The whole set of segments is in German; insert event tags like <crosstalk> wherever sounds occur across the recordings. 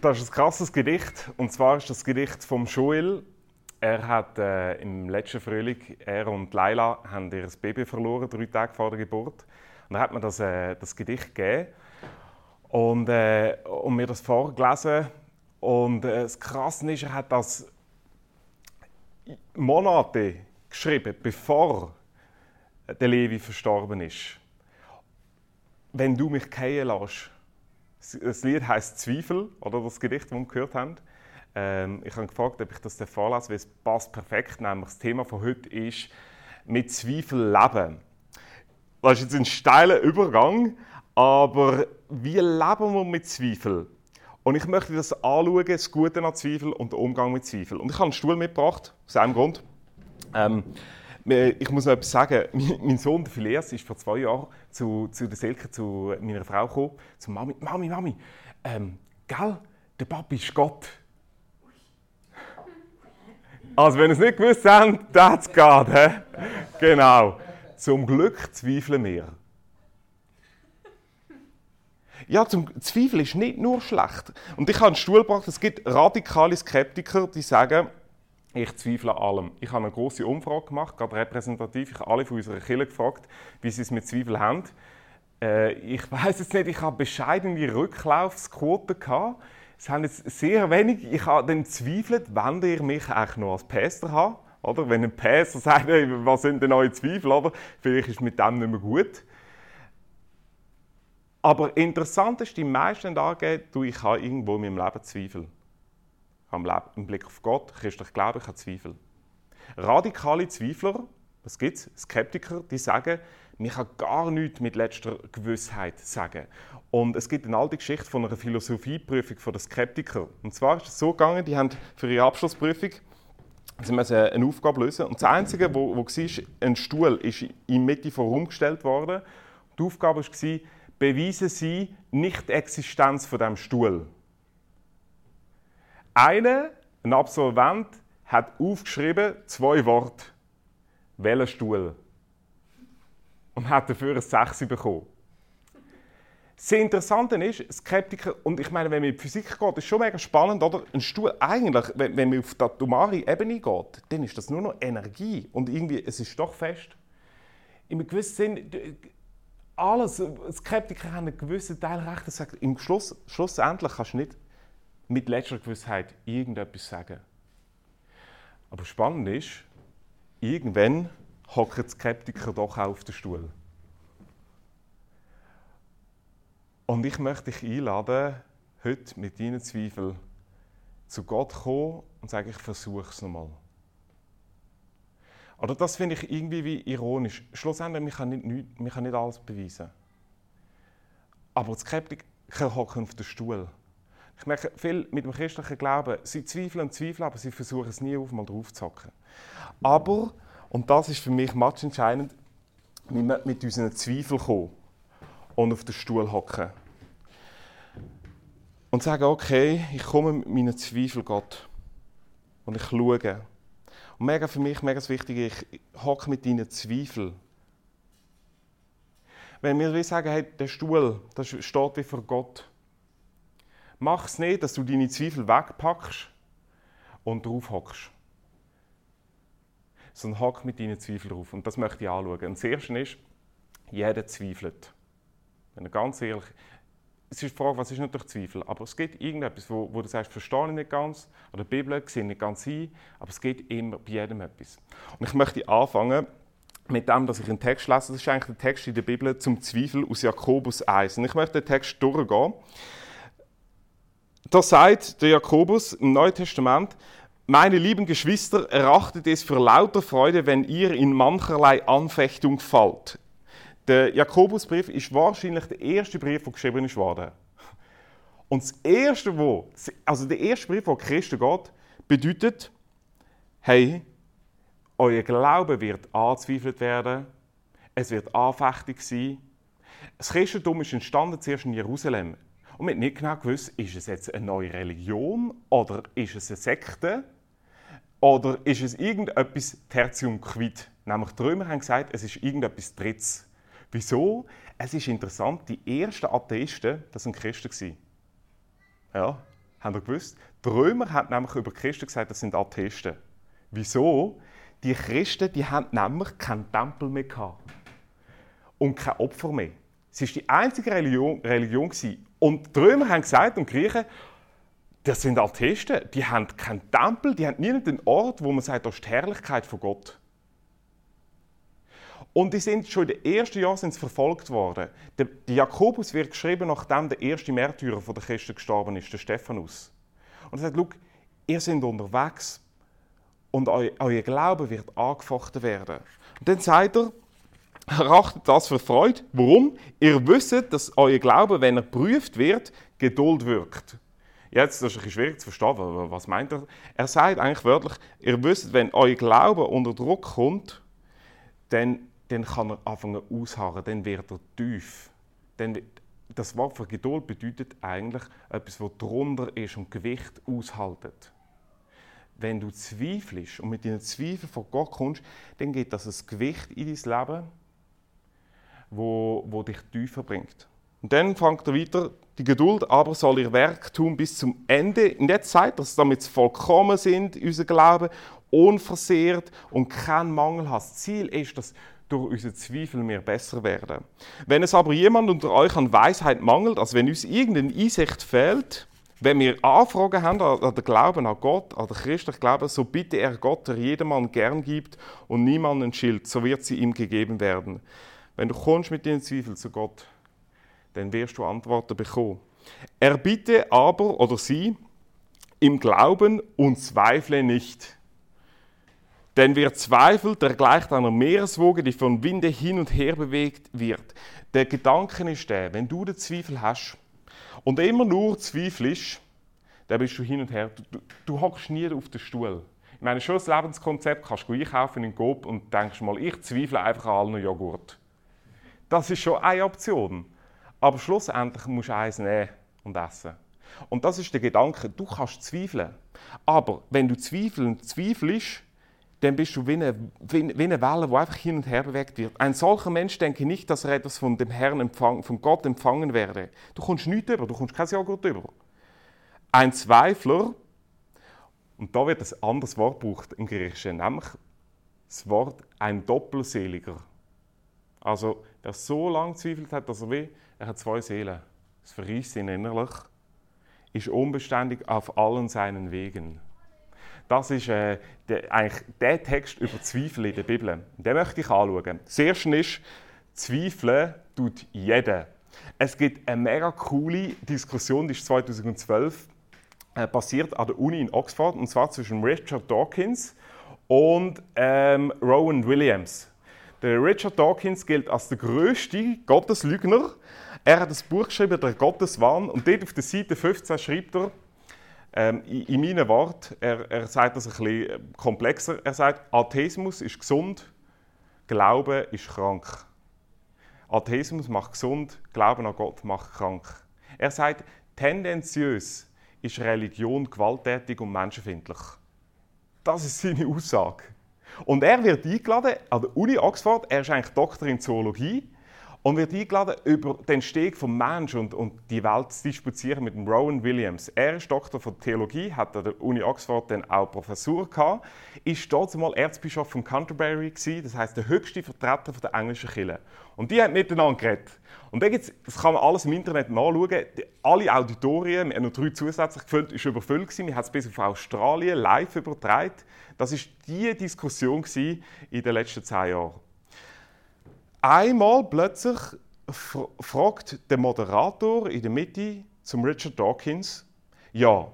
Das ist ein krasses Gedicht. Und zwar ist das Gedicht vom Joel. Er hat äh, im letzten Frühling, er und Laila haben ihr Baby verloren, drei Tage vor der Geburt. Und dann hat mir das, äh, das Gedicht gegeben und, äh, und mir das vorgelesen. Und äh, das Krasse ist, er hat das Monate geschrieben, bevor der Levi verstorben ist. Wenn du mich gehen lässt. Das Lied heißt Zweifel, oder das Gedicht, das wir gehört haben. Ähm, ich habe gefragt, ob ich das vorlese, weil es passt perfekt. Nämlich das Thema von heute ist mit Zweifel leben. Das ist jetzt ein steiler Übergang, aber wie leben wir mit Zweifel? Und ich möchte das anschauen, das Gute an Zweifel und den Umgang mit Zweifel. Und ich habe einen Stuhl mitgebracht, aus einem Grund. Ähm, ich muss noch etwas sagen. <laughs> Mein Sohn, der Phileas, ist vor zwei Jahren zu, zu der Silke, zu meiner Frau gekommen, zu Mami. Mami, Mami, ähm, gell, der Papi ist Gott. Also, wenn ihr es nicht gewusst habt, that's God. He? Genau. Zum Glück zweifeln wir. Ja, zum Zweifel ist nicht nur schlecht. Und ich habe einen Stuhl gebracht, es gibt radikale Skeptiker, die sagen, ich zweifle an allem. Ich habe eine große Umfrage gemacht, gerade repräsentativ. Ich habe alle von unserer Kirche gefragt, wie sie es mit Zweifel haben. Äh, ich <laughs> weiß jetzt nicht, ich habe bescheidene Rücklaufsquoten gehabt. Es haben jetzt sehr wenig. Ich habe dann zweifelt, wenn ihr mich eigentlich noch als Pastor habt. Oder? Wenn ein Pastor sagt, hey, was sind denn eure Zweifel? Oder? Vielleicht ist es mit dem nicht mehr gut. Aber interessant ist, die meisten angeben, du, ich habe irgendwo in meinem Leben Zweifel. Habe im Blick auf Gott, christlich Glaube, ich habe Zweifel. Radikale Zweifler, was gibt es? Skeptiker, die sagen, ich kann gar nichts mit letzter Gewissheit sagen. Und es gibt eine alte Geschichte von einer Philosophieprüfung von den Skeptikern. Und zwar ist es so gegangen, die haben für ihre Abschlussprüfung sie müssen eine Aufgabe lösen. Und das Einzige, wo, wo war, ein Stuhl ist in der Mitte vorumgestellt worden. Die Aufgabe war, beweisen Sie nicht die Existenz von dem Stuhl. Einer, ein Absolvent, hat aufgeschrieben zwei Worte. Welcher Stuhl? Und hat dafür ein 6 bekommen. Das Interessante ist, Skeptiker, und ich meine, wenn man in die Physik geht, ist schon mega spannend, oder? Ein Stuhl, eigentlich, wenn, wenn man auf die atomare Ebene geht, dann ist das nur noch Energie. Und irgendwie, es ist doch fest. In einem gewissen Sinn, alles, Skeptiker haben einen gewissen Teil recht. Sagt, Im Schluss, schlussendlich kannst du nicht mit letzter Gewissheit irgendetwas sagen. Aber spannend ist, irgendwann hocken die Skeptiker doch auch auf den Stuhl. Und ich möchte dich einladen, heute mit deinen Zweifeln zu Gott zu kommen und sagen, ich versuche es nochmal. Oder das finde ich irgendwie wie ironisch. Schlussendlich, man kann nicht, man kann nicht alles beweisen. Aber die Skeptiker hocken auf den Stuhl. Ich merke, viel mit dem christlichen Glauben, sie zweifeln und zweifeln, aber sie versuchen es nie auf mal drauf zu hocken. Aber, und das ist für mich match entscheidend, wir müssen mit unseren Zweifeln kommen und auf den Stuhl hocken. Und sagen, okay, ich komme mit meinen Zweifeln Gott. Und ich schaue. Und mega für mich, mega wichtig, ich hocke mit deinen Zweifeln. Wenn wir sagen, hey, der Stuhl, das steht wie vor Gott. Mach es nicht, dass du deine Zweifel wegpackst und drauf hockst. Sondern hock mit deinen Zweifeln drauf. Und das möchte ich anschauen. Und das Erste ist, jeder zweifelt. Wenn er ganz ehrlich es ist die Frage, was ist natürlich Zweifel, aber es gibt irgendetwas, wo, wo du sagst, verstehe ich nicht ganz, oder die Bibel sehe nicht ganz ein, aber es gibt immer bei jedem etwas. Und ich möchte anfangen mit dem, dass ich einen Text lese. Das ist eigentlich der Text in der Bibel zum Zweifel aus Jakobus 1. Und ich möchte den Text durchgehen. Da sagt der Jakobus im Neuen Testament, meine lieben Geschwister, erachtet es für lauter Freude, wenn ihr in mancherlei Anfechtung fallt. Der Jakobusbrief ist wahrscheinlich der erste Brief, der geschrieben worden. Und das erste, wo, also der erste Brief, der Christen geht, bedeutet, hey, euer Glaube wird angezweifelt werden, es wird anfechtig sein. Das Christentum ist entstanden zuerst in Jerusalem. Und man hat nicht genau gewusst, ist es jetzt eine neue Religion oder ist es eine Sekte oder ist es irgendetwas tertium quid. Nämlich die Römer haben gesagt, es ist irgendetwas Drittes. Wieso? Es ist interessant, die ersten Atheisten, das waren Christen. Ja. Habt ihr gewusst? Die Römer haben nämlich über Christen gesagt, das sind Atheisten. Wieso? Die Christen die haben nämlich keinen Tempel mehr gehabt. Und kein Opfer mehr. Es war die einzige Religion. Religion und die Römer haben gesagt, und die Griechen, das sind Atheisten. Die haben keinen Tempel, die haben nie einen Ort, wo man sagt, das ist die Herrlichkeit von Gott. Und die sind schon in den ersten Jahren sind verfolgt worden. Der, Jakobus wird geschrieben, nachdem der erste Märtyrer von der Christen gestorben ist, der Stephanus. Und er sagt, Schau, ihr seid unterwegs und eu, euer Glaube wird angefochten werden. Und dann sagt er, erachtet das für Freude. Warum? Ihr wisst, dass euer Glaube, wenn er geprüft wird, Geduld wirkt. Jetzt das ist es schwierig zu verstehen, was meint er? Er sagt eigentlich wörtlich, ihr wisst, wenn euer Glaube unter Druck kommt, dann, dann kann er anfangen ausharren, dann wird er tief. Dann, das Wort für Geduld bedeutet eigentlich etwas, was drunter ist und Gewicht aushaltet. Wenn du zweifelst und mit deinen Zweifeln von Gott kommst, dann geht das ein Gewicht in dein Leben, wo, wo dich tiefer bringt. Und dann fängt er weiter, die Geduld aber soll ihr Werk tun bis zum Ende. Und jetzt sagt er, damit sie vollkommen sind, unser Glaube, unversehrt und keinen Mangel hat. Das Ziel ist, dass durch unsere Zweifel wir besser werden. Wenn es aber jemand unter euch an Weisheit mangelt, also wenn uns irgendeine Einsicht fehlt, wenn wir Anfragen haben an den Glauben an Gott, an den christlichen Glauben, so bitte er Gott, der jedermann gern gibt und niemanden schilt, so wird sie ihm gegeben werden. Wenn du kommst mit deinen Zweifeln zu Gott, dann wirst du Antworten bekommen. Er bitte aber oder sie im Glauben und zweifle nicht. Denn wer zweifelt, der gleicht einer Meereswoge, die vom Winde hin und her bewegt wird. Der Gedanke ist der, wenn du den Zweifel hast und immer nur zweifelst, dann bist du hin und her. Du, hockst nie auf den Stuhl. Ich meine, schon das Lebenskonzept kannst du einkaufen in Coop und denkst mal, ich zweifle einfach an allen Joghurt. Das ist schon eine Option. Aber schlussendlich musst du eins nehmen und essen. Und das ist der Gedanke, du kannst zweifeln. Aber wenn du zweifeln zweifelst, dann bist du wie eine, wie eine Welle, die einfach hin und her bewegt wird. Ein solcher Mensch denke nicht, dass er etwas von dem Herrn empfangen, von Gott empfangen werde. Du kommst nichts über, du kommst kein Joghurt über. Ein Zweifler, und da wird ein anderes Wort gebraucht im Griechischen, nämlich das Wort ein Doppelseliger. Also, der so lange zweifelt hat, dass er wie er hat zwei Seelen. Es verreist ihn innerlich, ist unbeständig auf allen seinen Wegen. Das ist äh, der, eigentlich der Text über Zweifel in der Bibel. Den möchte ich anschauen. Das erste ist, Zweifeln tut jeder. Es gibt eine mega coole Diskussion, die ist 2012 äh, passiert an der Uni in Oxford, und zwar zwischen Richard Dawkins und ähm, Rowan Williams. Der Richard Dawkins gilt als der größte Gotteslügner er hat ein Buch geschrieben, der Gotteswahn, und dort auf der Seite 15 schreibt er, ähm, in, in meinen Worten, er, er sagt das ein bisschen äh, komplexer, er sagt, Atheismus ist gesund, Glaube ist krank. Atheismus macht gesund, Glauben an Gott macht krank. Er sagt, tendenziös ist Religion gewalttätig und menschenfindlich. Das ist seine Aussage. Und er wird eingeladen an der Uni Oxford, er ist eigentlich Doktor in Zoologie, und wird eingeladen, über den Steg vom Mensch und, und die Welt zu disputieren mit Rowan Williams. Er ist Doktor von Theologie, hat an der Uni Oxford dann auch Professur gehabt, ist dort mal Erzbischof von Canterbury gewesen, das heißt der höchste Vertreter der englischen Kirche. Und die haben miteinander geredet. Und da gibt's, das kann man alles im Internet nachschauen. Alle Auditorien, wir haben noch drei zusätzlich gefüllt, ist überfüllt gewesen. Wir haben es bis auf Australien live übertragen. Das ist die Diskussion in den letzten zehn Jahren. Einmal plötzlich fragt der Moderator in der Mitte zum Richard Dawkins, ja,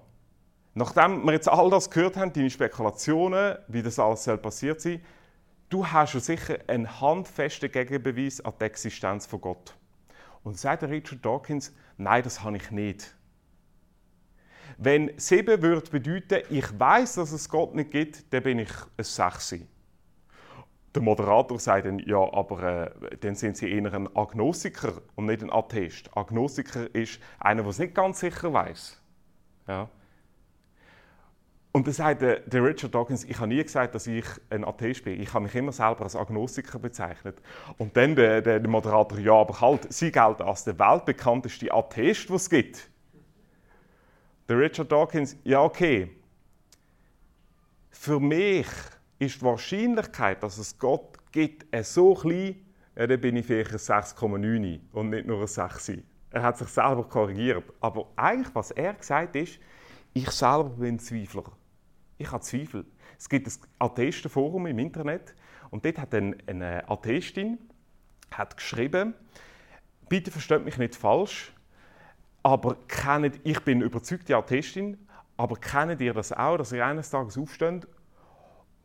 nachdem wir jetzt all das gehört haben, deine Spekulationen, wie das alles soll passiert sein, du hast ja sicher einen handfesten Gegenbeweis an die Existenz von Gott. Und sagt Richard Dawkins, nein, das habe ich nicht. Wenn sieben würde bedeuten, ich weiß, dass es Gott nicht gibt, dann bin ich ein Sechsi. Der Moderator sagt dann, ja, aber äh, dann sind Sie eher ein Agnostiker und nicht ein Atheist. Agnostiker ist einer, der es nicht ganz sicher weiß. Ja. Und dann sagt der, der, Richard Dawkins, ich habe nie gesagt, dass ich ein Atheist bin. Ich habe mich immer selber als Agnostiker bezeichnet. Und dann der, der, der Moderator, ja, aber halt, Sie gelten als der weltbekannteste Atheist, den es gibt. Der Richard Dawkins, ja okay, für mich ist die Wahrscheinlichkeit, dass es Gott gibt, so klein, ja, dann bin ich vielleicht ein 6,9 und nicht nur ein 6. Er hat sich selber korrigiert. Aber eigentlich, was er gesagt hat, ist, ich selber bin Zweifler. Ich habe Zweifel. Es gibt ein Atheistenforum im Internet und dort hat eine, eine Atheistin hat geschrieben, bitte versteht mich nicht falsch, aber kennt, ich bin überzeugte Atheistin, aber kennt ihr das auch, dass ihr eines Tages aufsteht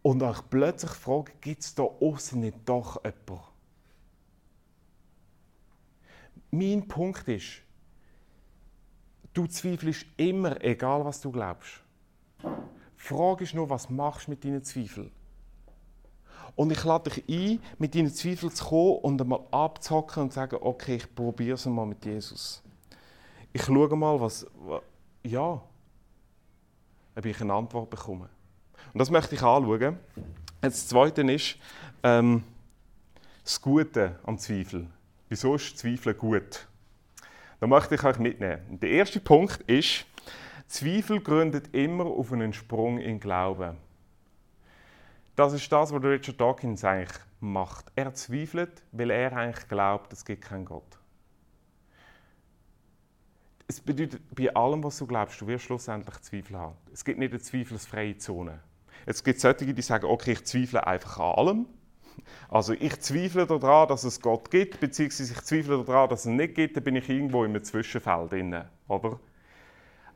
und euch plötzlich fragt, gibt es da außen nicht doch jemanden? Mein Punkt ist, du zweifelst immer, egal was du glaubst. Die Frage ist nur, was machst du mit deinen Zweifeln? Und ich lade dich ein, mit deinen Zweifeln zu kommen und einmal abzuhocken und zu sagen, okay, ich probiere es mal mit Jesus. Ich schaue mal, was, ja, ob ich eine Antwort bekomme. Und das möchte ich anschauen. Das Zweite ist ähm, das Gute am Zweifel. Wieso ist Zweifel gut? Da möchte ich euch mitnehmen. Der erste Punkt ist, Zweifel gründet immer auf einen Sprung in Glauben. Das ist das, was Richard Dawkins eigentlich macht. Er zweifelt, weil er eigentlich glaubt, es gibt keinen Gott. Es bedeutet, bei allem, was du glaubst, du wirst schlussendlich Zweifel haben. Es gibt nicht eine zweifelsfreie Zone. Es gibt solche, die sagen, okay, ich zweifle einfach an allem. Also ich zweifle daran, dass es Gott gibt, beziehungsweise ich zweifle daran, dass es ihn nicht gibt, dann bin ich irgendwo im Zwischenfeld drin, oder?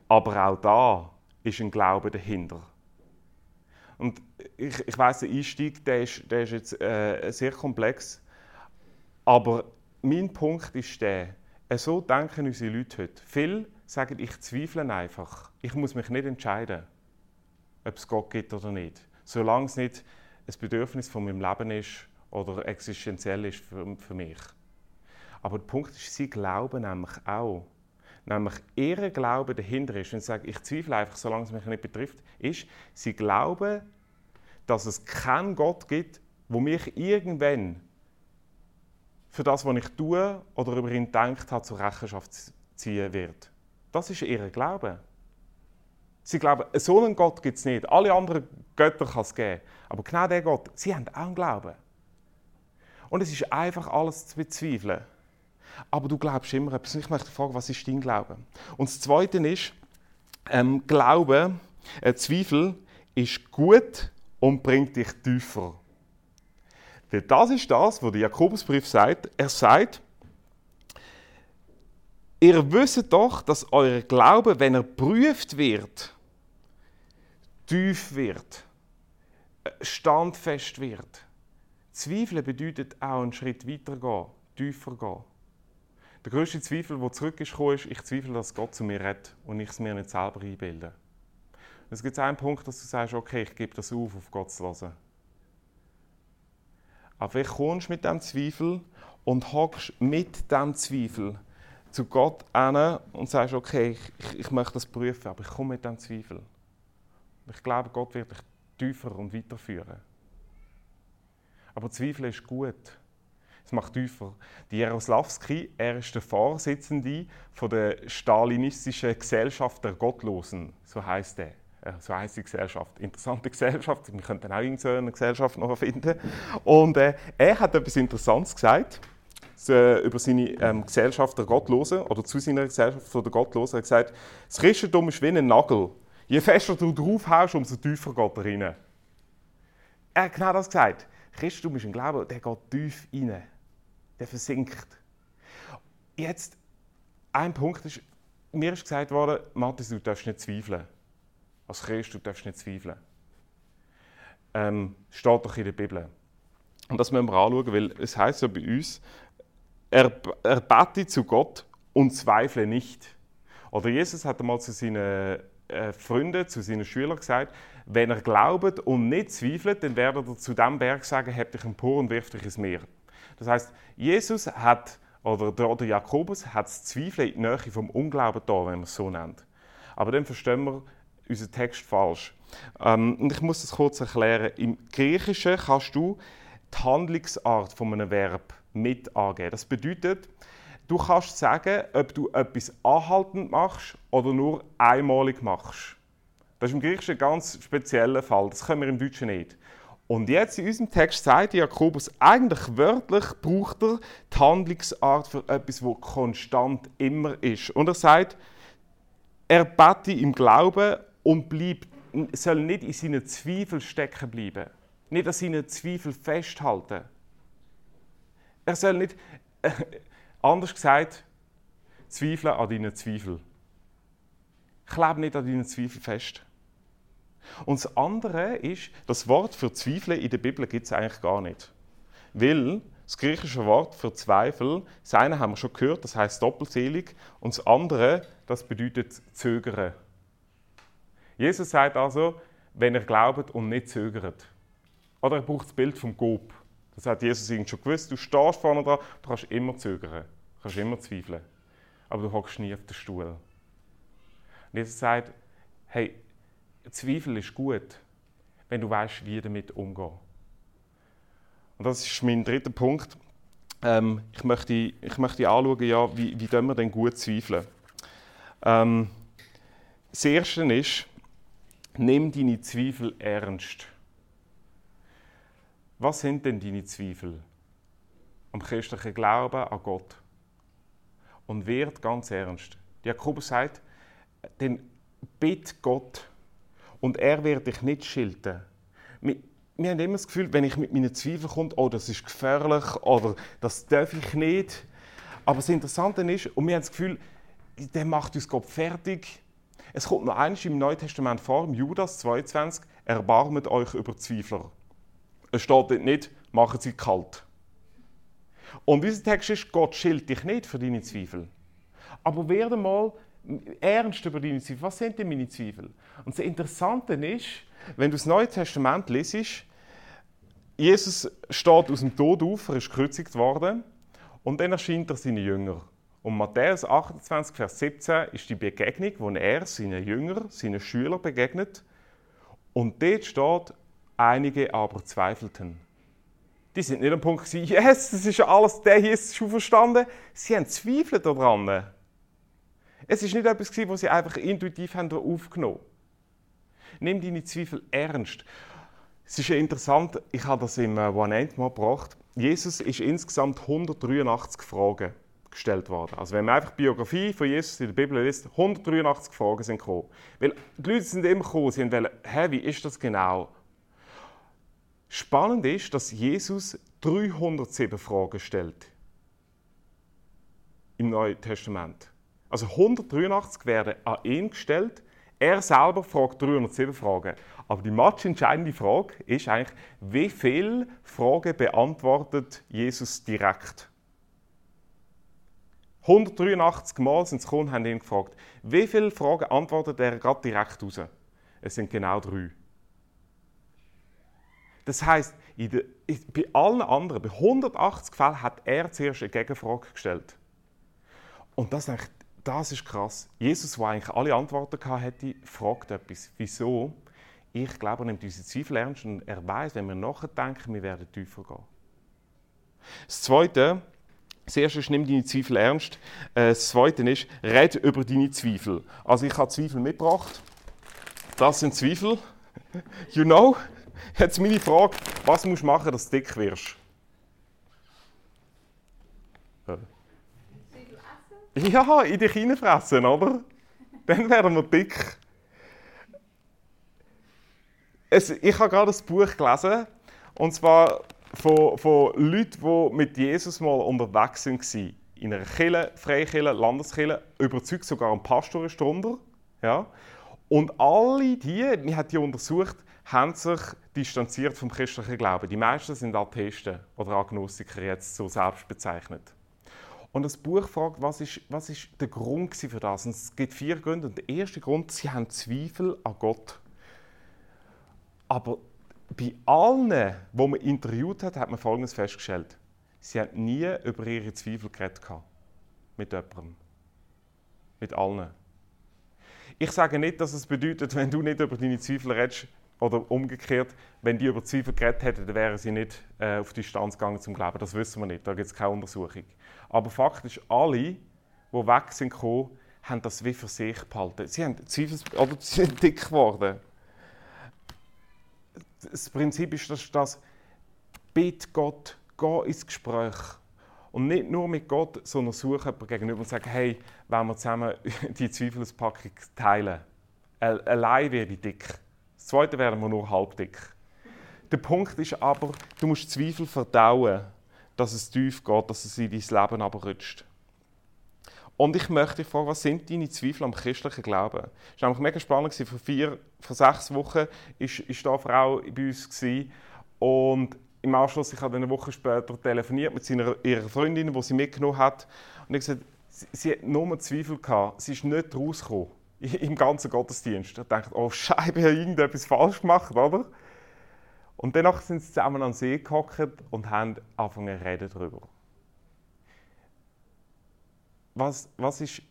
Aber auch da ist ein Glaube dahinter. Und ich, ich weiß, der Einstieg der ist, der ist jetzt äh, sehr komplex, aber mein Punkt ist der, äh, so denken unsere Leute heute. Viele sagen, ich zweifle einfach. Ich muss mich nicht entscheiden, ob es Gott gibt oder nicht. Solange es nicht ein Bedürfnis von meinem Leben ist oder existenziell ist für, für mich. Aber der Punkt ist, sie glauben nämlich auch. Nämlich ihr Glaube dahinter ist, wenn sie sagen, ich zweifle einfach, solange es mich nicht betrifft, ist, sie glauben, dass es keinen Gott gibt, wo mich irgendwann für das, was ich tue oder über ihn denkt habe, zur Rechenschaft ziehen wird. Das ist ihr Glaube. Sie glauben, so einen Gott gibt es nicht. Alle anderen Götter kann es geben. Aber genau der Gott, sie haben auch einen Glauben. Und es ist einfach alles zu bezweifeln. Aber du glaubst immer etwas. Ich möchte fragen, was ist dein Glaube? Und das Zweite ist, ähm, Glaube, äh, Zweifel ist gut und bringt dich tiefer. Denn das ist das, was der Jakobusbrief sagt. Er sagt, ihr wisst doch, dass euer Glaube, wenn er prüft wird, tief wird, standfest wird. Zweifeln bedeutet auch einen Schritt weiter gehen, tiefer gehen. Der größte Zweifel, der zurückgekommen ist, ich zweifle, dass Gott zu mir redet und ich es mir nicht selber einbilde. Es gibt einen Punkt, dass du sagst, okay, ich gebe das auf, auf Gott zu hören. Aber vielleicht kommst du mit diesem Zweifel und hockst mit diesem Zweifel zu Gott hin und sagst, okay, ich, ich, ich möchte das prüfen, aber ich komme mit diesem Zweifel. Ich glaube, Gott wird dich tiefer und weiterführen. Aber Zweifel ist gut. Es macht tiefer. Die Jaroslawski, er ist der Vorsitzende von der stalinistischen Gesellschaft der Gottlosen, so heißt er. So heisst die Gesellschaft. Interessante <laughs> Gesellschaft. Wir könnten auch irgendeine Gesellschaft noch finden. Und äh, er hat etwas Interessantes gesagt äh, über seine ähm, Gesellschaft der Gottlosen oder zu seiner Gesellschaft der Gottlosen. Er hat gesagt, das Christentum ist wie ein Nagel. Je fester du draufhaust, umso tiefer geht er rein. Er hat genau das gesagt. Christentum ist ein Glaube, der geht tief rein. Der versinkt. Jetzt, ein Punkt ist, mir ist gesagt worden, Matthias, du darfst nicht zweifeln. Als Christ, du darfst nicht zweifeln. Ähm, steht doch in der Bibel. Und das müssen wir anschauen, weil es heißt ja bei uns, er, er bete zu Gott und zweifle nicht. Oder Jesus hat einmal zu seinen äh, Freunden, zu seinen Schülern gesagt, wenn er glaubt und nicht zweifelt, dann werdet er zu dem Berg sagen, hebt dich empor und wirft dich ins Meer. Das heißt, Jesus hat, oder der, der Jakobus hat das Zweifeln in die Nähe vom Unglauben da, wenn man es so nennt. Aber dann verstehen wir unseren Text falsch. Ähm, ich muss das kurz erklären. Im Griechischen kannst du die Handlungsart von einem Verb mit angeben. Das bedeutet, Du kannst sagen, ob du etwas anhaltend machst oder nur einmalig machst. Das ist im Griechischen ein ganz spezieller Fall. Das können wir im Deutschen nicht. Und jetzt in unserem Text sagt Jakobus, eigentlich wörtlich braucht er die Handlungsart für etwas, wo konstant immer ist. Und er sagt, er bete im Glauben und bleibt, soll nicht in seinen Zweifeln stecken bleiben. Nicht an seinen Zweifeln festhalten. Er soll nicht, äh, <laughs> anders gesagt, zweifeln an deinen Zweifeln. Kleb nicht an deinen Zweifeln fest. Und das andere ist, das Wort für Zweifel in der Bibel gibt es eigentlich gar nicht. Weil das griechische Wort für Zweifel, das eine haben wir schon gehört, das heißt doppelselig, und das andere, das bedeutet zögern. Jesus sagt also, wenn ihr glaubt und nicht zögert. Oder er braucht das Bild vom Gob. Das hat Jesus irgendwie schon gewusst. Du stehst vorne dran, du kannst immer zögern, du kannst immer zweifeln. Aber du hockst nie auf den Stuhl. Und Jesus sagt, hey, Zweifel ist gut, wenn du weißt, wie damit umgehen. Und das ist mein dritter Punkt. Ähm, ich, möchte, ich möchte anschauen, ja, wie, wie wir denn gut zweifeln. Ähm, das Erste ist, nimm deine Zweifel ernst. Was sind denn deine Zweifel? Am christlichen Glauben an Gott. Und wird ganz ernst. Jakobus sagt, denn bitt Gott und er wird dich nicht schilden. Wir, wir haben immer das Gefühl, wenn ich mit meinen Zweifeln komme, oh, das ist gefährlich oder das darf ich nicht. Aber das Interessante ist, und wir haben das Gefühl, der macht uns Gott fertig. Es kommt noch eines im Neuen Testament vor, im Judas 22, erbarmet euch über Zweifler. Es steht dort nicht, machen sie kalt. Und dieser Text ist, Gott schilt dich nicht für deine Zweifel. Aber werde mal ernst über deine Zweifel. Was sind denn meine Zweifel? Und das Interessante ist, wenn du das Neue Testament liest, Jesus steht aus dem Tod auf, er ist gekreuzigt worden und dann erscheint er seinen Jüngern. Und Matthäus 28, Vers 17 ist die Begegnung, wo er seinen Jüngern, seinen Schülern begegnet. Und dort steht, einige aber zweifelten. Die sind nicht am Punkt gewesen, <laughs> yes, das ist alles, der hier ist schon verstanden. Sie haben Zweifel daran. Es ist nicht etwas, was sie einfach intuitiv haben aufgenommen Nimm deine Zweifel ernst. Es ist interessant, ich habe das im äh, One End mal gebracht. Jesus ist insgesamt 183 Fragen gestellt worden. Also wenn man einfach die Biografie von Jesus in der Bibel liest, 183 Fragen sind gekommen. Weil die Leute sind immer gekommen, sie wollen, hä, wie ist das genau? Spannend ist, dass Jesus 307 Fragen stellt im Neuen Testament. Also 183 werden an ihn gestellt. Er selber fragt 307 Fragen. Aber die entscheidende Frage ist eigentlich, wie viele Fragen beantwortet Jesus direkt? 183 Mal sind sie gekommen haben ihn gefragt, wie viele Fragen antwortet er gerade direkt raus? Es sind genau drei. Das heißt, bei allen anderen, bei 180 Fällen, hat er zuerst eine Gegenfrage gestellt. Und das ist eigentlich das ist krass. Jesus, der eigentlich alle Antworten hatte, fragt etwas. Wieso? Ich glaube, er nimmt unsere Zweifel ernst und er weiß, wenn wir nachdenken, wir werden tiefer gehen. Das Zweite, das erste ist, nimm deine Zweifel ernst. Äh, das Zweite ist, red über deine Zweifel. Also ich habe Zweifel mitgebracht. Das sind Zweifel. <laughs> You know? Jetzt meine Frage, was musst du machen, dass du dick wirst? Ja, in dich hineinfressen, oder? Dann werden wir dick. Es, ich habe gerade ein Buch gelesen, und zwar von, von Leuten, die mit Jesus mal unterwegs waren. In einer Kirche, Freikirche, Landeskirche, überzeugt sogar ein Pastor ist drunter. Ja? Und alle die, wir haben die untersucht, haben sich distanziert vom christlichen Glauben. Die meisten sind Atheisten oder Agnostiker, jetzt so selbst bezeichnet. Und das Buch fragt, was ist, was ist der Grund für das? Und es gibt vier Gründe. Und der erste Grund, sie haben Zweifel an Gott. Aber bei allen, die man interviewt hat, hat man Folgendes festgestellt. Sie haben nie über ihre Zweifel geredet. Mit jemandem. Mit allen. Ich sage nicht, dass es bedeutet, wenn du nicht über deine Zweifel redest, Oder umgekehrt, wenn die über Zweifel geredet hätten, dann wären sie nicht äh, auf die Distanz gegangen zum Glauben. Das wissen wir nicht, da gibt es keine Untersuchung. Aber Fakt ist, alle, die weg sind gekommen, haben das wie für sich behalten. Sie haben Zweifels oder <laughs> sie sind dick geworden. Das Prinzip ist, dass das bitte Gott, geh ins Gespräch. Und nicht nur mit Gott, sondern suche jemanden gegenüber und sagen, hey, wollen wir zusammen <laughs> die Zweifelspackung teilen? Allein werde ich dick. Das Zweite werden wir nur halb dick. Der Punkt ist aber, du musst Zweifel verdauen, dass es tief geht, dass es in dein Leben abrutscht. Und ich möchte dich fragen, was sind deine Zweifel am christlichen Glauben? Es war nämlich mega spannend. Vor, vier, vor sechs Wochen war da eine Frau bei uns. Und im Anschluss, ich habe eine Woche später telefoniert mit seiner, ihrer Freundin, die sie mitgenommen hat. Und ich gesagt, sie, sie hat nur Zweifel gehabt. Sie ist nicht rausgekommen im ganzen Gottesdienst. Ich dachte, oh Scheibe, ich habe irgendetwas falsch gemacht, oder? Und danach sind sie zusammen an den See gehockt und haben angefangen zu reden darüber. Was, was ist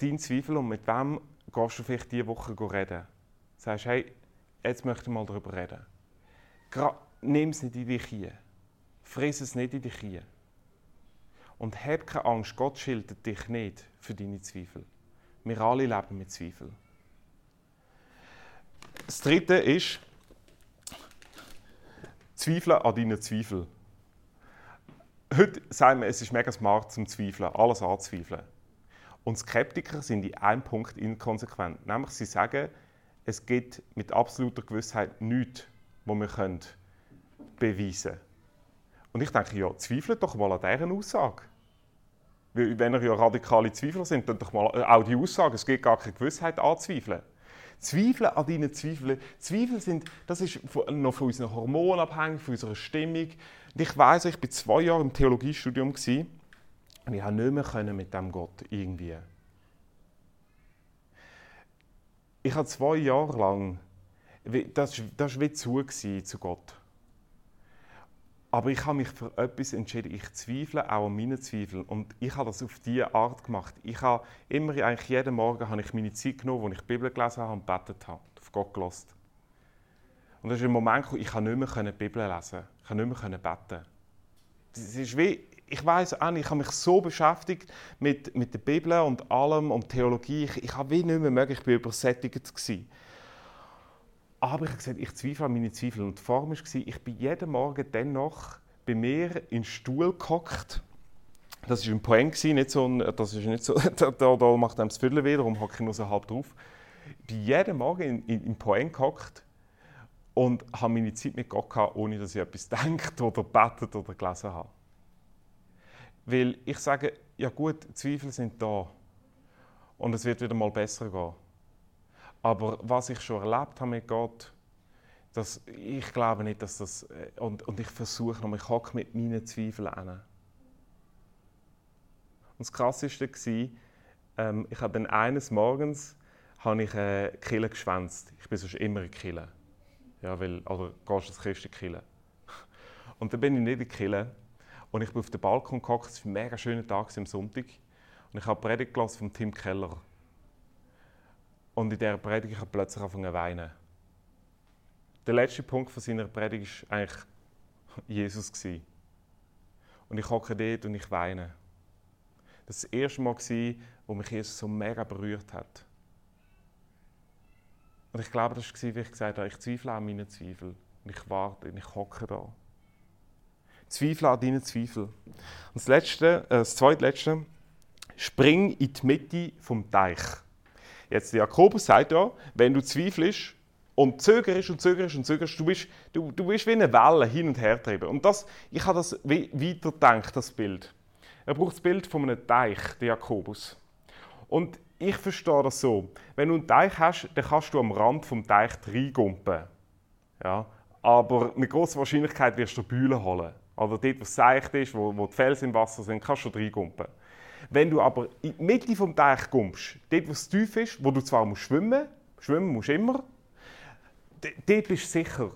dein Zweifel und mit wem gehst du vielleicht diese Woche reden? Sagst, hey, jetzt möchte ich mal darüber reden. Nimm es nicht in dich hier. Friss es nicht in dich hier. Und hab keine Angst, Gott schildert dich nicht für deine Zweifel. Wir alle leben mit Zweifeln. Das dritte ist, Zweifle an deinen Zweifeln. Heute sagen wir, es ist mega smart zum Zweifeln, alles anzweifeln. Und Skeptiker sind in einem Punkt inkonsequent. Nämlich, sie sagen, es gibt mit absoluter Gewissheit nichts, was wir beweisen können. Und ich denke, ja, zweifelt doch mal an dieser Aussage. Wenn ihr ja radikale Zweifler sind, dann doch mal äh, auch die Aussage, es gibt gar keine Gewissheit anzweifeln. Zweifeln an deinen Zweifeln. Zweifel sind, das ist noch von unseren Hormonen abhängig, von unserer Stimmung. Und ich weiß, ich war zwei Jahre im Theologiestudium und ich konnte nicht mehr mit dem Gott irgendwie. Ich habe zwei Jahre lang, das, war wie zu, zu Gott. Aber ich habe mich für etwas entschieden. Ich zweifle auch an meinen Zweifeln. Und ich habe das auf diese Art gemacht. Ich habe immer, eigentlich jeden Morgen habe ich meine Zeit genommen, wo ich die Bibel gelesen habe und betet habe, auf Gott gelassen. Und das ist ein Moment gekommen, ich nicht mehr die Bibel lesen. Ich kann nicht mehr beten. Das ist wie, ich weiß auch nicht, ich habe mich so beschäftigt mit, mit der Bibel und allem und Theologie. Ich, ich habe wie nicht mehr möglich, ich war übersättigt. Gewesen. Aber ich habe gesagt, ich zweifle an meine Zweifel. Und die Form war, ich bin jeden Morgen dennoch bei mir in den Stuhl gehockt. Das war ein Point, nicht so ein, das ist nicht so, <laughs> da, da macht einem das Viertel wieder, darum hocke ich nur so halb drauf. Ich bin jeden Morgen in, in, in Point gehockt und habe meine Zeit mit Gott gehabt, ohne dass ich etwas <laughs> denkt oder betet oder gelesen habe. Weil ich sage, ja gut, Zweifel sind da und es wird wieder mal besser gehen. Aber was ich schon erlebt habe mit Gott, das, ich glaube nicht, dass das. Äh, und, und ich versuche noch, ich hocke mit meinen Zweifeln an. Und das Krasseste war, ähm, ich habe dann eines Morgens habe ich äh, Kille geschwänzt. Ich bin sonst immer in Kille. Ja, weil, oder gehst das Christen Kille. <laughs> Und dann bin ich nicht in die Kille und ich bin auf dem Balkon gehockt. Es war ein mega schöner Tag am Sonntag. Und ich habe Predigt von Tim Keller. Und in dieser Predigt hat er plötzlich angefangen zu weinen. Der letzte Punkt von seiner Predigt war eigentlich Jesus. Und ich hocke dort und ich weine. Das war das erste Mal, wo mich Jesus so mega berührt hat. Und ich glaube, das war, wie ich gesagt habe, ich zweifle an meinen Zweifeln. Und ich warte und ich hocke da. Zweifle an deinen Zweifeln. Und das, letzte, äh, das zweitletzte, spring in die Mitte vom Teich. Jetzt Jakobus sagt ja, wenn du zweifelst und zögerst und zögerst und zögerst, du bist, du, du bist wie eine Welle hin und her treiben. Und das, ich habe das weitergedacht, das Bild. Er braucht das Bild von einem Teich, der Jakobus. Und ich verstehe das so. Wenn du einen Teich hast, dann kannst du am Rand vom Teich reingumpen. Ja? Aber mit großer Wahrscheinlichkeit wirst du Bühlen holen. Oder dort, wo es seicht ist, wo, wo die Felsen im Wasser sind, kannst du reingumpen. Wenn du aber in die Mitte des Teiches kommst, dort wo es tief ist, wo du zwar musst schwimmen musst, schwimmen musst immer, dort bist du sicher.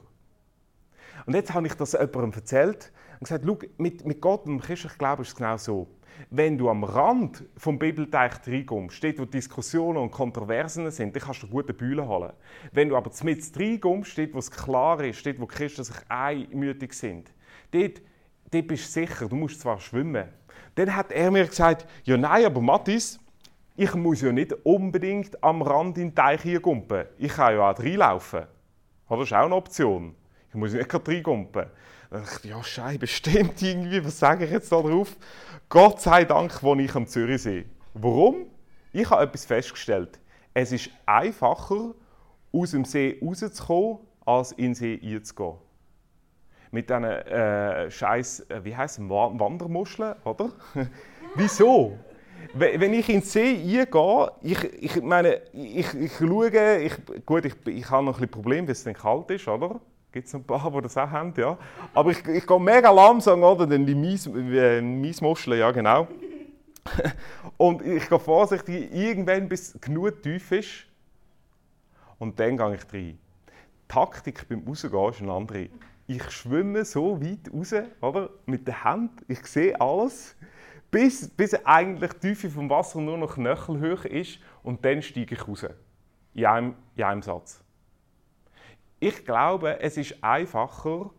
Und jetzt habe ich das jemandem erzählt Und gesagt, schau, mit, mit Gott und dem christlichen Glauben ist es genau so. Wenn du am Rand vom Bibelteich reinkommst, dort wo Diskussionen und Kontroversen sind, dann kannst du gute Bühne holen. Wenn du aber mit reinkommst, dort wo es klar ist, dort wo die Christen sich einmütig sind, dort, dort bist du sicher, du musst zwar schwimmen. Dann hat er mir gesagt, ja nein, aber Mathis, ich muss ja nicht unbedingt am Rand in den Teich hiingumpen. Ich kann ja auch reinlaufen. Das ist auch eine Option. Ich muss nicht gerade reingumpen. Dann dachte ich, ja, Scheibe, <laughs> stimmt irgendwie, was sage ich jetzt da drauf? Gott sei Dank wohne ich am Zürichsee. Warum? Ich habe etwas festgestellt. Es ist einfacher, aus dem See rauszukommen, als in den See einzugehen. Mit diesen äh, scheiß, äh, wie heisst es, Wandermuscheln, oder? <laughs> Wieso? Wenn ich in den See eingehe, ich, ich meine, ich, ich schaue, ich, gut, ich, ich habe noch ein Probleme, weil es dann kalt ist, oder? Gibt es ein paar, die das auch haben, ja. Aber ich, ich gehe mega langsam, oder? Denn die Mies, äh, ja genau. <laughs> und ich gehe vorsichtig, irgendwann bis es genug tief ist. Und dann gehe ich rein. Die Taktik beim Rausgehen ist eine andere. Ich schwimme so weit raus, oder? Mit der Hand, ich sehe alles, bis, bis eigentlich die Tiefe vom Wasser nur noch knöchelhoch ist und dann steige ich raus. In einem, in einem Satz. Ich glaube, es ist einfacher,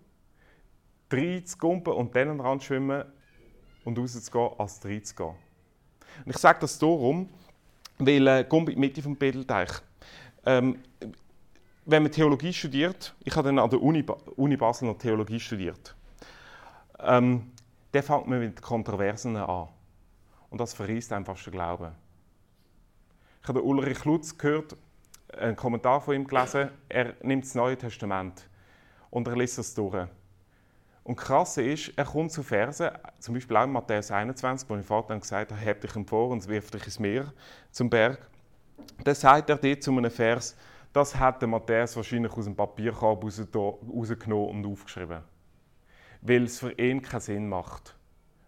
reinzugumpen und dann an Rand schwimmen und rauszugehen, als reinzugehen. Und ich sage das darum, weil äh, in die Mitte vom Bedelteich. Ähm, wenn man Theologie studiert, ich habe dann an der Uni, Uni Basel noch Theologie studiert, ähm, dann fängt man mit Kontroversen an. Und das verriest einfach den Glauben. Ich habe Ulrich Lutz gehört, einen Kommentar von ihm gelesen. Er nimmt das Neue Testament und er liest es durch. Und krass ist, er kommt zu Versen, zum Beispiel auch in Matthäus 21, wo mein Vater dann gesagt hat, heb dich empor und wirf dich ins Meer, zum Berg. Dann sagt er dort zu einem Vers, das hat der Matthäus wahrscheinlich aus dem Papierkorb rausgenommen und aufgeschrieben. Weil es für ihn keinen Sinn macht.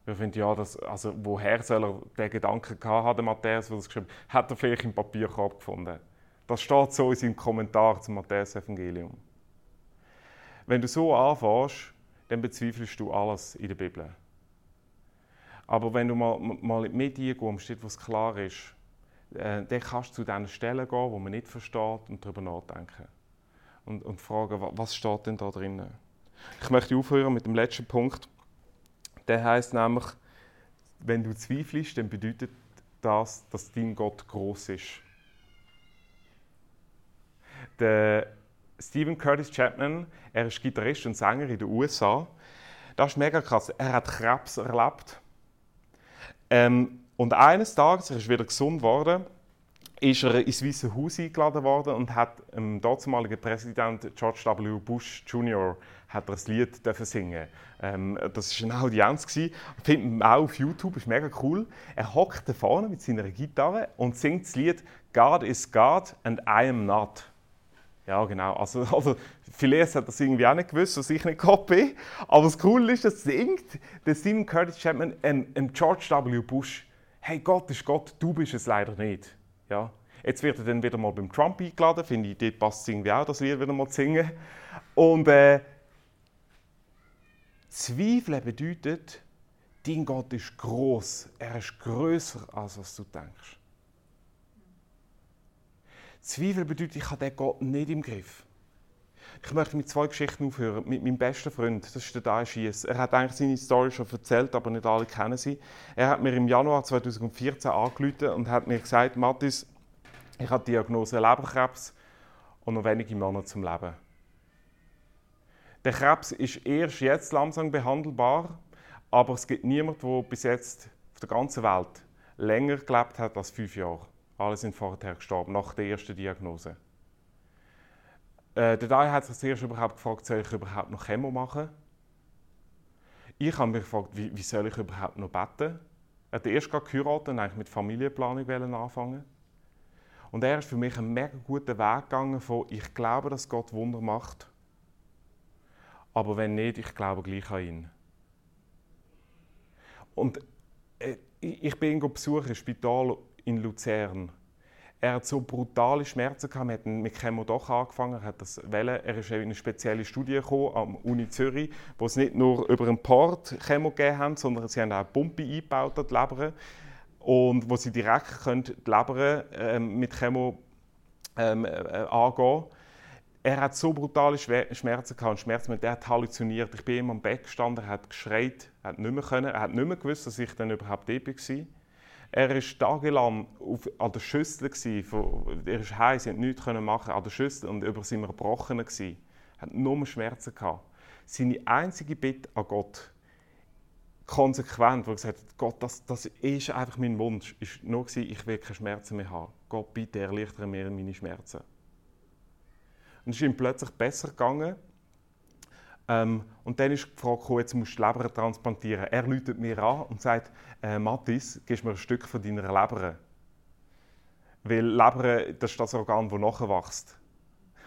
Wir finden, ja, das, also woher soll er den Gedanken gehabt haben, Matthäus, der das geschrieben hat, hat er vielleicht im Papierkorb gefunden. Das steht so in seinem Kommentar zum Matthäus-Evangelium. Wenn du so anfängst, dann bezweifelst du alles in der Bibel. Aber wenn du mal, mal Medien kommst, wo es klar ist, äh, dann kannst du zu diesen Stellen gehen, wo man nicht versteht und darüber nachdenken. Und, und fragen, was steht denn da drin? Ich möchte aufhören mit dem letzten Punkt. Der heißt nämlich, wenn du zweifelst, dann bedeutet das, dass dein Gott groß ist der Stephen Curtis Chapman, er ist Gitarrist und Sänger in den USA. Das ist mega krass. Er hat Krebs erlebt. Ähm, und eines Tages, er ist wieder gesund geworden, ist er ins Weiße Haus eingeladen worden und hat dem damaligen Präsident George W. Bush Jr. hat er ein Lied dürfen singen. Ähm, das war eine Audienz findet man auch auf YouTube, ist mega cool. Er hockt da vorne mit seiner Gitarre und singt das Lied God is God and I am not. Ja, genau. Also, <laughs> also vielleicht hat das irgendwie auch nicht gewusst, was ich nicht bin. Aber das Coole ist, dass singt der Stephen Curtis Chapman ein George W. Bush. Hey, Gott ist Gott, du bist es leider nicht. Ja. Jetzt wird er dann wieder mal beim Trump eingeladen. Finde ich, dort passt es irgendwie auch, das Lied wieder mal singen. Und äh, Zweifeln bedeutet, dein Gott ist groß. Er ist größer als was du denkst. Zweifel bedeutet, ich habe den Gott nicht im Griff. Ich möchte mit zwei Geschichten aufhören. Mit meinem besten Freund, das ist der Dai Schiess. Er hat eigentlich seine Story schon erzählt, aber nicht alle kennen sie. Er hat mir im Januar 2014 angerufen und hat mir gesagt, Mathis, ich habe die Diagnose Leberkrebs und noch wenige Monate zum Leben. Der Krebs ist erst jetzt langsam behandelbar, aber es gibt niemanden, der bis jetzt auf der ganzen Welt länger gelebt hat als fünf Jahre. Alle sind vorher gestorben, nach der ersten Diagnose. Äh, der Dai hat sich zuerst überhaupt gefragt, soll ich überhaupt noch Chemo machen? Ich habe mich gefragt, wie, wie soll ich überhaupt noch beten? Er hat erst geheiratet und eigentlich mit Familienplanung anfangen. Und er ist für mich einen mega guten Weg gegangen von, ich glaube, dass Gott Wunder macht, aber wenn nicht, ich glaube gleich an ihn. Und äh, ich bin im Spital in Luzern. Er hat so brutale Schmerzen gehabt. Wir hatten mit Chemo doch angefangen. Er, hat das wählen. er ist in eine spezielle Studie gekommen, am Uni Zürich, wo es nicht nur über einen Port Chemo gegeben haben, sondern sie haben auch eine Pumpe eingebaut an die Leber. Und wo sie direkt können die Leber ähm, mit Chemo ähm, äh, angehen er hat so brutale Schmerzen gehabt, Schmerzen, er hat halluziniert. Ich bin ihm am Bett gestanden, er hat geschreit, er hat nicht mehr können, er hat nicht mehr gewusst, dass ich dann überhaupt dort war. Er war tagelang auf, an der Schüssel, gewesen, er ist heiß, er konnte nichts machen an der Schüssel und über seinem Erbrochenen. Er hat nur Schmerzen gehabt. Seine einzige Bitte an Gott, konsequent, wo er gesagt hat, Gott, das, das ist einfach mein Wunsch, ist nur gewesen, ich will keine Schmerzen mehr haben. Gott, bitte erleichtere mir meine Schmerzen. Und es ist ihm plötzlich besser gegangen. Ähm, und dann ist die Frage jetzt musst du die Leber transplantieren. Er läutet mir an und sagt, äh, Mathis, gibst mir ein Stück von deiner Leber. Weil Leber, das ist das Organ, das nachwächst.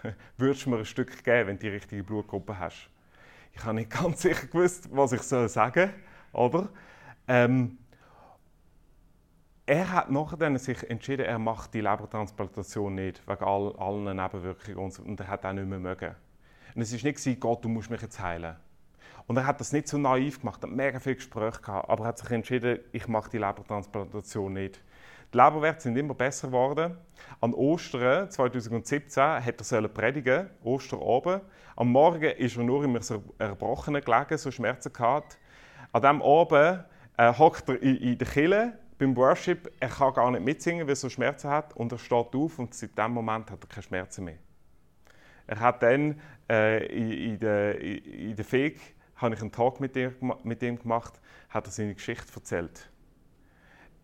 <laughs> Würdest du mir ein Stück geben, wenn du die richtige Blutgruppe hast? Ich habe nicht <laughs> ganz sicher gewusst, was ich sagen soll, oder? Ähm, er hat nachher sich entschieden, er macht die Lebertransplantation nicht, wegen all, allen Nebenwirkungen und, er hat auch nicht mehr mögen. Und es war nicht, Gott, du musst mich jetzt heilen. Und er hat das nicht so naiv gemacht, hat mega viel Gespräche gehabt, aber er hat sich entschieden, ich mache die Lebertransplantation nicht. Die Leberwerte sind immer besser geworden. An Ostern 2017 hat er predigen, Osterabend. Am Morgen ist er nur immer so Erbrochenen gelegen, so Schmerzen gehabt. An diesem Abend äh, hockt er in, in der Kille beim Worship, er kann gar nicht mitsingen, weil er so Schmerzen hat und er steht auf und seit dem Moment hat er keine Schmerzen mehr. Er hat dann äh, in, in, der, in der Feg habe ich einen Talk mit ihm, mit ihm gemacht, hat er seine Geschichte erzählt.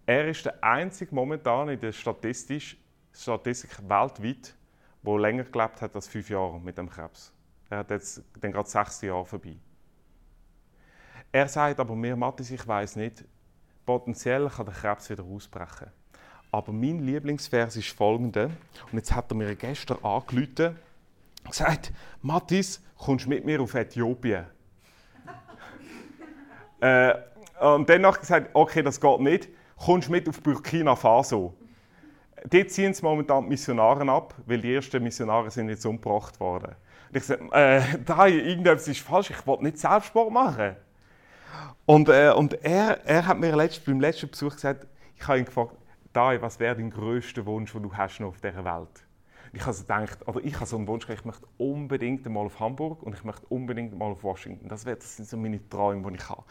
Er ist der einzige momentan in der Statistik, Statistik weltweit, der länger gelebt hat als fünf Jahre mit dem Krebs. Er hat jetzt dann gerade sechs Jahre vorbei. Er sagt aber mir, Mathis, ich weiß nicht, Potenziell kann der Krebs wieder ausbrechen. Aber mein Lieblingsvers ist folgender. Und jetzt hat er mir gestern angerufen und gesagt: Mathis, kommst du mit mir auf Äthiopien? Äh, und dann hat er gesagt: Okay, das geht nicht. Kommst mit auf Burkina Faso? Dort ziehen sie momentan die Missionare ab, weil die ersten Missionare sind jetzt umgebracht worden. Und ich sagte: äh, da, irgendetwas ist falsch, ich will nicht Selbstsport machen. Und, äh, und er, er hat mir letzt, beim letzten Besuch gesagt, ich habe ihn gefragt, Dai, was wäre dein größter Wunsch, den du hast noch auf dieser Welt? Ich habe so gedacht, oder ich habe so einen Wunsch, ich möchte unbedingt mal auf Hamburg und ich möchte unbedingt mal auf Washington. Das, wär, das sind so meine Träume, die ich habe.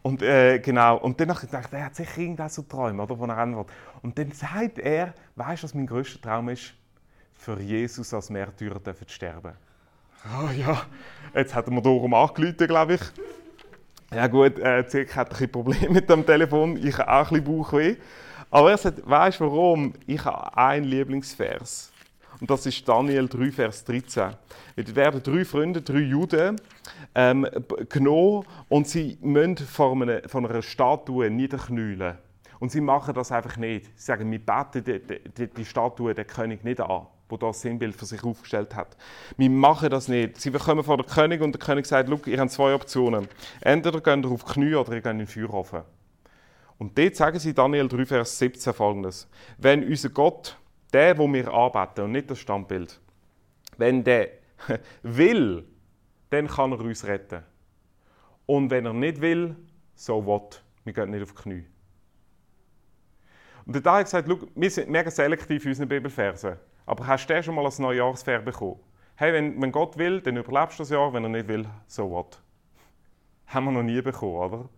Und äh, genau, und dann habe ich gedacht, er hat sicher irgendwas so Träume, oder, wo er will. Und dann sagt er, weißt du, was mein größter Traum ist? Für Jesus als Märtyrer zu sterben. Ah oh, ja, jetzt hat er mir darum angerufen, glaube ich. Ja gut, äh, Zirk hat ein Problem mit dem Telefon, ich habe auch ein bisschen Bauchweh. Aber er sagt, weißt du warum? Ich habe einen Lieblingsvers. Und das ist Daniel 3, Vers 13. Es werden drei Freunde, drei Juden, ähm, genommen und sie müssen vor einer, vor einer Statue niederknüllen. Und sie machen das einfach nicht. Sie sagen, wir beten die, die, die Statue, den König nicht an wo das Sinnbild für sich aufgestellt hat. Wir machen das nicht. Sie kommen vor den König und der König sagt, Schau, ihr habt zwei Optionen. Entweder geht ihr auf die Knie oder ihr geht in den Feuerofen. Und dort sagen sie Daniel 3, Vers 17 folgendes. Wenn unser Gott, der, wo wir arbeiten und nicht das Standbild, wenn der <laughs> will, dann kann er uns retten. Und wenn er nicht will, so what? Wir gehen nicht auf die Knie. Und der Tag hat gesagt, wir sind mega selektiv in unseren Bibelversen. Aber hast du schon mal ein Neujahrsfair bekommen? Hey, wenn, wenn Gott will, dann überlebst du das Jahr, wenn er nicht will, so what? <laughs> Haben wir noch nie bekommen, oder?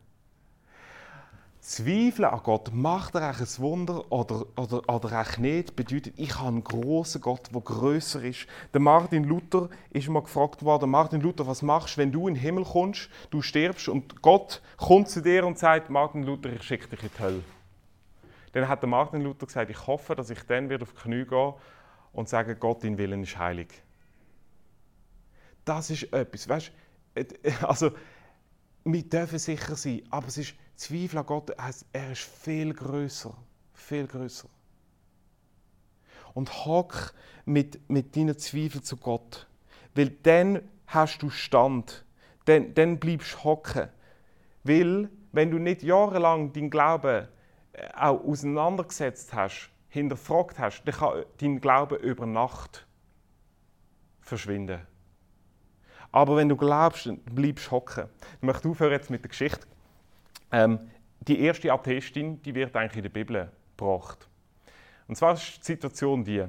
Zweifeln an Gott, macht er ein Wunder oder, oder, oder auch nicht, bedeutet, ich habe einen großen Gott, der größer ist. Der Martin Luther ist mal gefragt worden, Martin Luther, was machst du, wenn du in den Himmel kommst, du stirbst und Gott kommt zu dir und sagt, Martin Luther, ich schicke dich in die Hölle. Dann hat der Martin Luther gesagt, ich hoffe, dass ich dann wieder auf die Knie gehe und sagen, Gott, dein Willen ist heilig. Das ist etwas, weißt also wir dürfen sicher sein, aber es ist Zweifel an Gott, er ist viel größer, viel größer. Und hock mit, mit deinen Zweifeln zu Gott, weil dann hast du Stand, dann, dann bleibst hocken. Weil, wenn du nicht jahrelang deinen Glauben äh, auch auseinandergesetzt hast, hinterfragt hast, dann kann dein Glaube über Nacht verschwinden. Aber wenn du glaubst, dann bleibst du hocken. Ich möchte aufhören jetzt mit der Geschichte. Ähm, die erste Atheistin, die wird eigentlich in der Bibel gebracht. Und zwar ist die Situation die,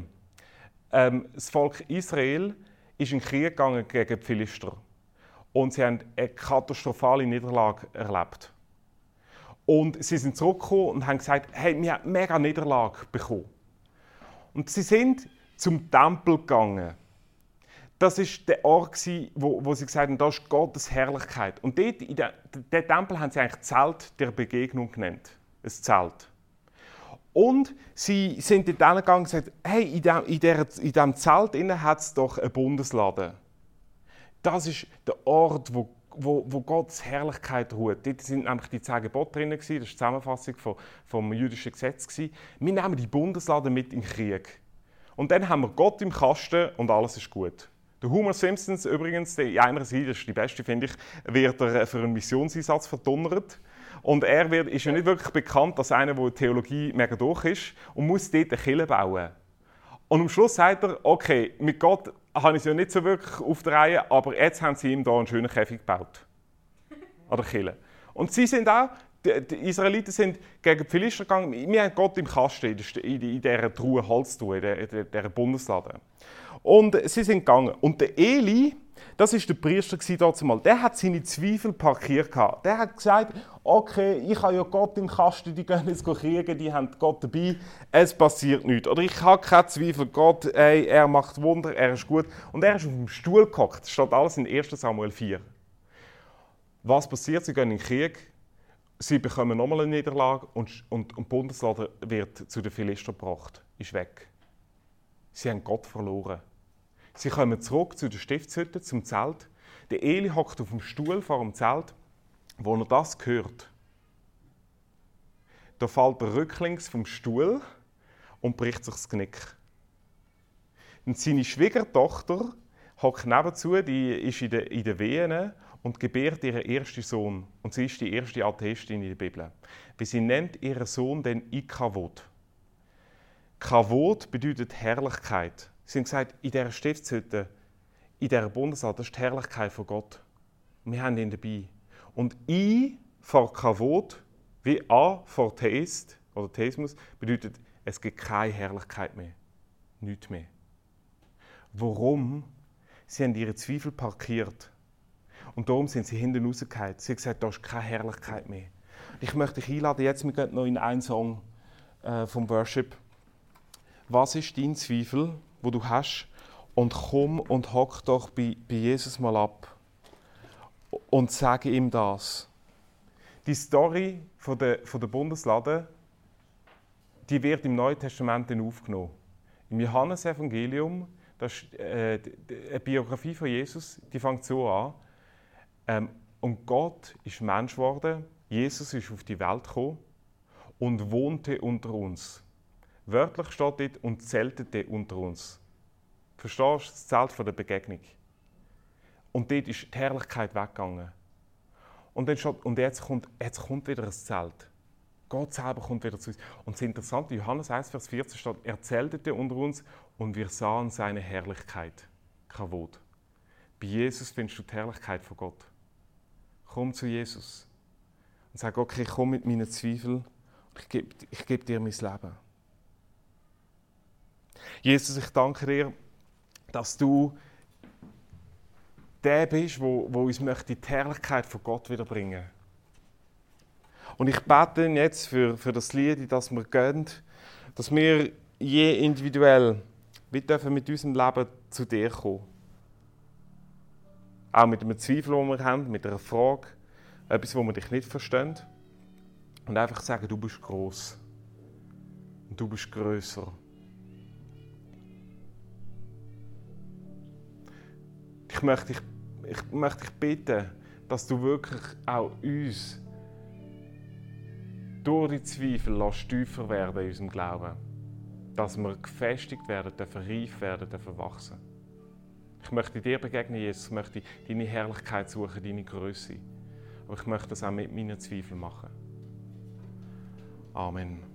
ähm, das Volk Israel ist in den Krieg gegangen gegen die Philister. Und sie haben eine katastrophale Niederlage erlebt. Und sie sind zurückgekommen und haben gesagt, hey, wir haben mega Niederlage bekommen. Und sie sind zum Tempel gegangen. Das war der Ort, wo, wo sie gesagt haben, da ist Gottes Herrlichkeit. Und dort, in der Tempel haben sie eigentlich Zelt der Begegnung genannt. Ein Zelt. Und sie sind dort gegangen und gesagt, hey, in diesem Zelt hat es doch einen Bundesladen. Das ist der Ort, wo, wo, wo Gottes Herrlichkeit ruht. Dort sind nämlich die zehn Gebote drin, das war die Zusammenfassung vom, vom jüdischen Gesetz. Wir nehmen die Bundesladen mit in den Krieg. Und dann haben wir Gott im Kasten und alles ist gut. Der Homer Simpsons übrigens, der in einer Seite, das ist die beste, finde ich, wird er für einen Missionseinsatz verdonnert. Und er wird, ist ja nicht wirklich bekannt als einer, der Theologie mega durch ist und muss dort eine Kille bauen. Und am Schluss sagt er, okay, mit Gott habe ich es ja nicht so wirklich auf der Reihe, aber jetzt haben sie ihm da einen schönen Käfig gebaut. Oder Kille. Und sie sind auch, die, die Israeliten sind gegen die Philister gegangen. Wir haben Gott im Kasten, in, dieser Truhe Holztruhe, in dieser Bundeslade. Und sie sind gegangen. Und der Eli, das ist der Priester dort mal. Der hat seine Zweifel parkiert Der hat gesagt, okay, ich habe ja Gott im Kasten, die gehen jetzt kriegen, die haben Gott dabei, es passiert nichts. Oder ich habe keine Zweifel, Gott, ey, er macht Wunder, er ist gut. Und er ist auf dem Stuhl gehockt. Das steht alles in 1. Samuel 4. Was passiert? Sie gehen in den Krieg, sie bekommen nochmal eine Niederlage und, und, und Bundesladen wird zu den Philister gebracht, ist weg. Sie haben Gott verloren. Sie kommen zurück zu der Stiftshütte, zum Zelt. Der Eli hockt auf dem Stuhl vor dem Zelt, wo er das hört. Da fällt er rücklings vom Stuhl und bricht sich das Knick. Und seine Schwiegertochter hockt nebenzu, die ist in den, in den Wehen und gebärt ihren ersten Sohn. Und sie ist die erste Atheistin in der Bibel. Wie sie nennt ihren Sohn den Ikavod. Kavod bedeutet Herrlichkeit. Sie haben gesagt, in dieser Stiftshütte, in dieser Bundesrat, das ist die Herrlichkeit von Gott. Wir haben ihn dabei. Und I vor Kavod, wie A vor Theist oder Theismus, bedeutet, es gibt keine Herrlichkeit mehr. Nichts mehr. Warum? Sie haben ihre Zweifel parkiert. Und darum sind sie hinten rausgefallen. Sie haben gesagt, da ist keine Herrlichkeit mehr. Ich möchte dich einladen, jetzt wir gehen noch in einen Song äh, vom Worship. Was ist dein Zweifel? Wo du hast und komm und hock doch bei, bei Jesus mal ab und sage ihm das. Die Story von der, von der Bundeslade, die wird im Neuen Testament aufgenommen. Im Johannesevangelium, das ist äh, eine Biografie von Jesus, die fängt so an. Ähm, und Gott ist Mensch geworden, Jesus ist auf die Welt gekommen und wohnte unter uns. Wörtlich steht dort und zeltete unter uns. Verstehst du? Das Zelt von der Begegnung. Und dort ist die Herrlichkeit weggegangen. Und, dann steht, und jetzt, kommt, jetzt kommt wieder ein Zelt. Gott selber kommt wieder zu uns. Und das Interessante, Johannes 1, Vers 14 steht, er zeltete unter uns und wir sahen seine Herrlichkeit. Kavod. Bei Jesus findest du die Herrlichkeit von Gott. Komm zu Jesus und sag, okay, ich komme mit meinen Zweifeln ich gebe, ich gebe dir mein Leben. Jesus, ich danke dir, dass du der bist, wo, wo uns möchte die Herrlichkeit von Gott wiederbringen Und ich bete jetzt für, für das Lied, das wir gehen, dass wir je individuell wir dürfen mit unserem Leben zu dir kommen. Auch mit einem Zweifel, den wir haben, mit einer Frage, etwas, wo wir dich nicht verstehen. Und einfach sagen, du bist groß und du bist größer. Ich möchte dich, ich möchte dich bitten, dass du wirklich auch uns durch die Zweifel lässt tiefer werden in unserem Glauben. Dass wir gefestigt werden, dürfen reif werden, dürfen wachsen. Ich möchte dir begegnen, Jesus. Ich möchte deine Herrlichkeit suchen, deine Größe. Aber ich möchte das auch mit meinen Zweifeln machen. Amen.